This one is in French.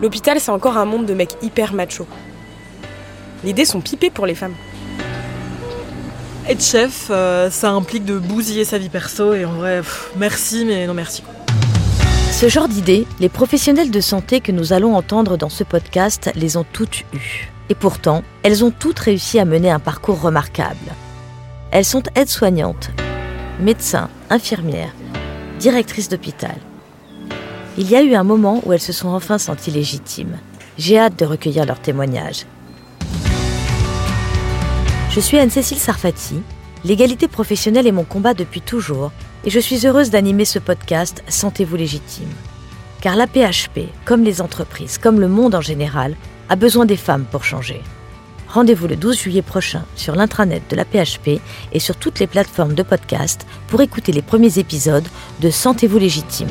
L'hôpital, c'est encore un monde de mecs hyper macho. L'idée sont pipées pour les femmes. Être chef, euh, ça implique de bousiller sa vie perso et en vrai, merci mais non merci. Ce genre d'idées, les professionnels de santé que nous allons entendre dans ce podcast les ont toutes eues. Et pourtant, elles ont toutes réussi à mener un parcours remarquable. Elles sont aides-soignantes, médecins, infirmières, directrices d'hôpital. Il y a eu un moment où elles se sont enfin senties légitimes. J'ai hâte de recueillir leurs témoignages. Je suis Anne-Cécile Sarfati. L'égalité professionnelle est mon combat depuis toujours et je suis heureuse d'animer ce podcast Sentez-vous légitime. Car la PHP, comme les entreprises, comme le monde en général, a besoin des femmes pour changer. Rendez-vous le 12 juillet prochain sur l'intranet de la PHP et sur toutes les plateformes de podcast pour écouter les premiers épisodes de Sentez-vous légitime.